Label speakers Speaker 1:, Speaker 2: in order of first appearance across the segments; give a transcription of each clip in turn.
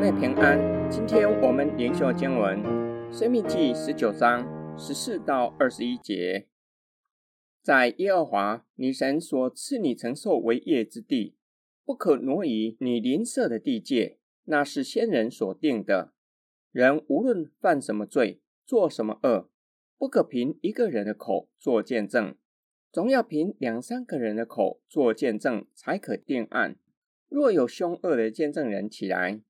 Speaker 1: 妹平安。今天我们灵修经文《生命记》十九章十四到二十一节，在耶和华你神所赐你承受为业之地，不可挪移你邻舍的地界，那是先人所定的。人无论犯什么罪，做什么恶，不可凭一个人的口做见证，总要凭两三个人的口做见证，才可定案。若有凶恶的见证人起来，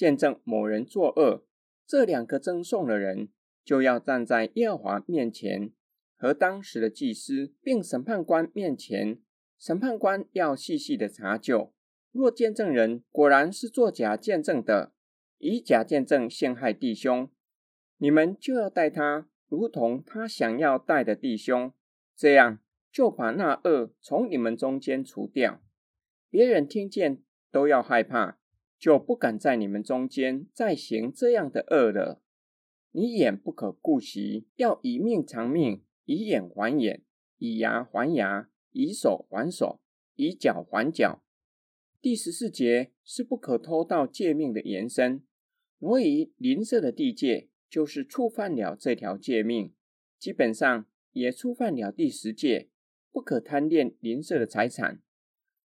Speaker 1: 见证某人作恶，这两个赠送的人就要站在耶和华面前和当时的祭司并审判官面前，审判官要细细的查究。若见证人果然是作假见证的，以假见证陷害弟兄，你们就要待他如同他想要待的弟兄，这样就把那恶从你们中间除掉。别人听见都要害怕，就不敢在你们中间再行这样的恶了。你眼不可顾惜，要以命偿命，以眼还眼，以牙还牙，以手还手，以脚还脚。第十四节是不可偷盗诫命的延伸，挪移邻舍的地界，就是触犯了这条诫命，基本上也触犯了第十戒，不可贪恋邻舍的财产。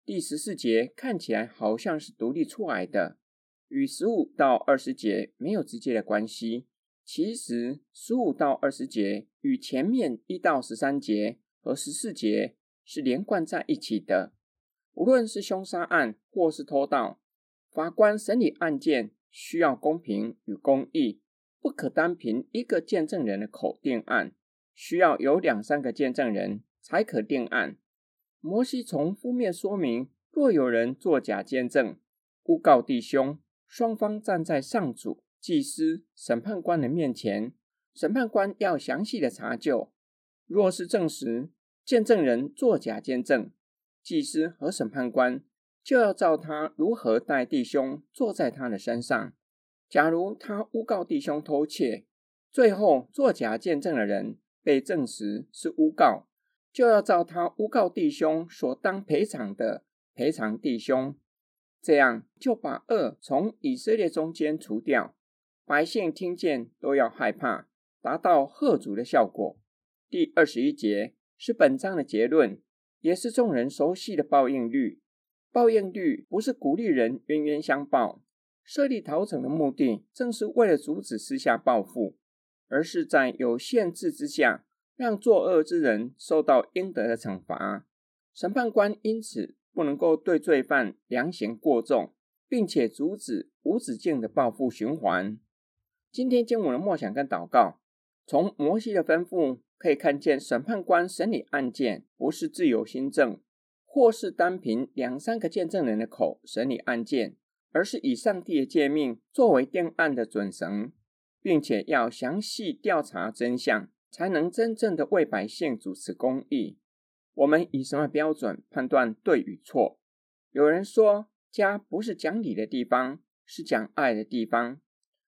Speaker 1: 第十四节看起来好像是独立出来的，与十五到二十节没有直接的关系。其实十五到二十节与前面一到十三节和十四节是连贯在一起的。无论是凶杀案或是偷盗，法官审理案件需要公平与公义，不可单凭一个见证人的口定案，需要有两三个见证人才可定案。摩西从负面说明，若有人作假见证，诬告弟兄，双方站在上主、祭司、审判官的面前，审判官要详细的查究。若是证实见证人作假见证，祭司和审判官就要照他如何带弟兄，坐在他的身上。假如他诬告弟兄偷窃，最后作假见证的人被证实是诬告。就要照他诬告弟兄所当赔偿的赔偿弟兄，这样就把恶从以色列中间除掉，百姓听见都要害怕，达到吓阻的效果。第二十一节是本章的结论，也是众人熟悉的报应律。报应律不是鼓励人冤冤相报，设立逃惩的目的正是为了阻止私下报复，而是在有限制之下。让作恶之人受到应得的惩罚，审判官因此不能够对罪犯量刑过重，并且阻止无止境的报复循环。今天经文的默想跟祷告，从摩西的吩咐可以看见，审判官审理案件不是自由心证，或是单凭两三个见证人的口审理案件，而是以上帝的诫命作为定案的准绳，并且要详细调查真相。才能真正的为百姓主持公义。我们以什么标准判断对与错？有人说，家不是讲理的地方，是讲爱的地方。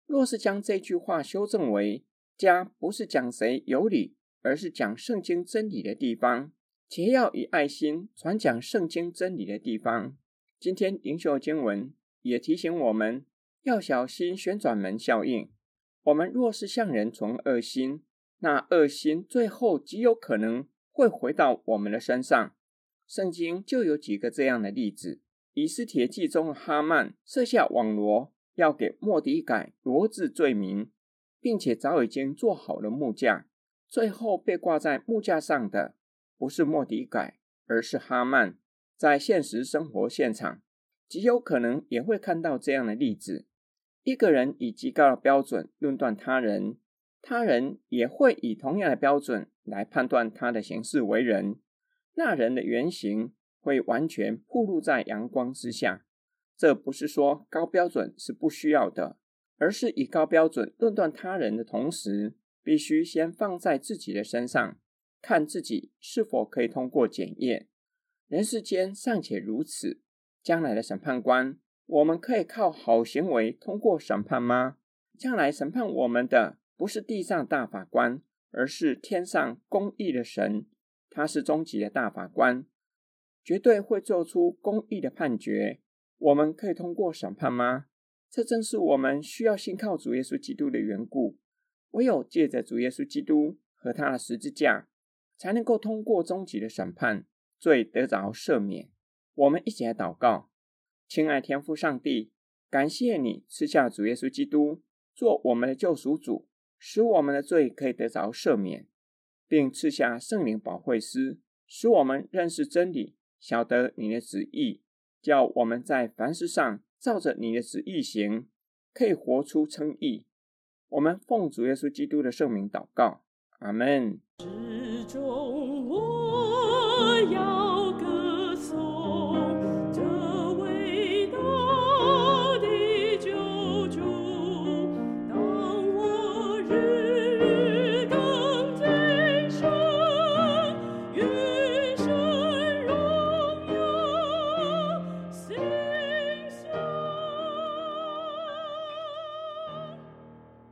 Speaker 1: 若是将这句话修正为，家不是讲谁有理，而是讲圣经真理的地方，且要以爱心传讲圣经真理的地方。今天灵修经文也提醒我们要小心旋转门效应。我们若是向人存恶心，那恶行最后极有可能会回到我们的身上。圣经就有几个这样的例子：以斯帖记中哈曼设下网罗，要给莫迪改罗治罪名，并且早已经做好了木架，最后被挂在木架上的不是莫迪改，而是哈曼。在现实生活现场，极有可能也会看到这样的例子：一个人以极高的标准论断他人。他人也会以同样的标准来判断他的行事为人，那人的原型会完全暴露在阳光之下。这不是说高标准是不需要的，而是以高标准论断他人的同时，必须先放在自己的身上，看自己是否可以通过检验。人世间尚且如此，将来的审判官，我们可以靠好行为通过审判吗？将来审判我们的，不是地上大法官，而是天上公义的神。他是终极的大法官，绝对会做出公义的判决。我们可以通过审判吗？这正是我们需要信靠主耶稣基督的缘故。唯有借着主耶稣基督和他的十字架，才能够通过终极的审判，罪得着赦免。我们一起来祷告：亲爱天父上帝，感谢你赐下主耶稣基督做我们的救赎主，使我们的罪可以得着赦免，并赐下圣灵保惠师，使我们认识真理，晓得你的旨意，叫我们在凡事上照着你的旨意行，可以活出称义。我们奉主耶稣基督的圣名祷告，阿门。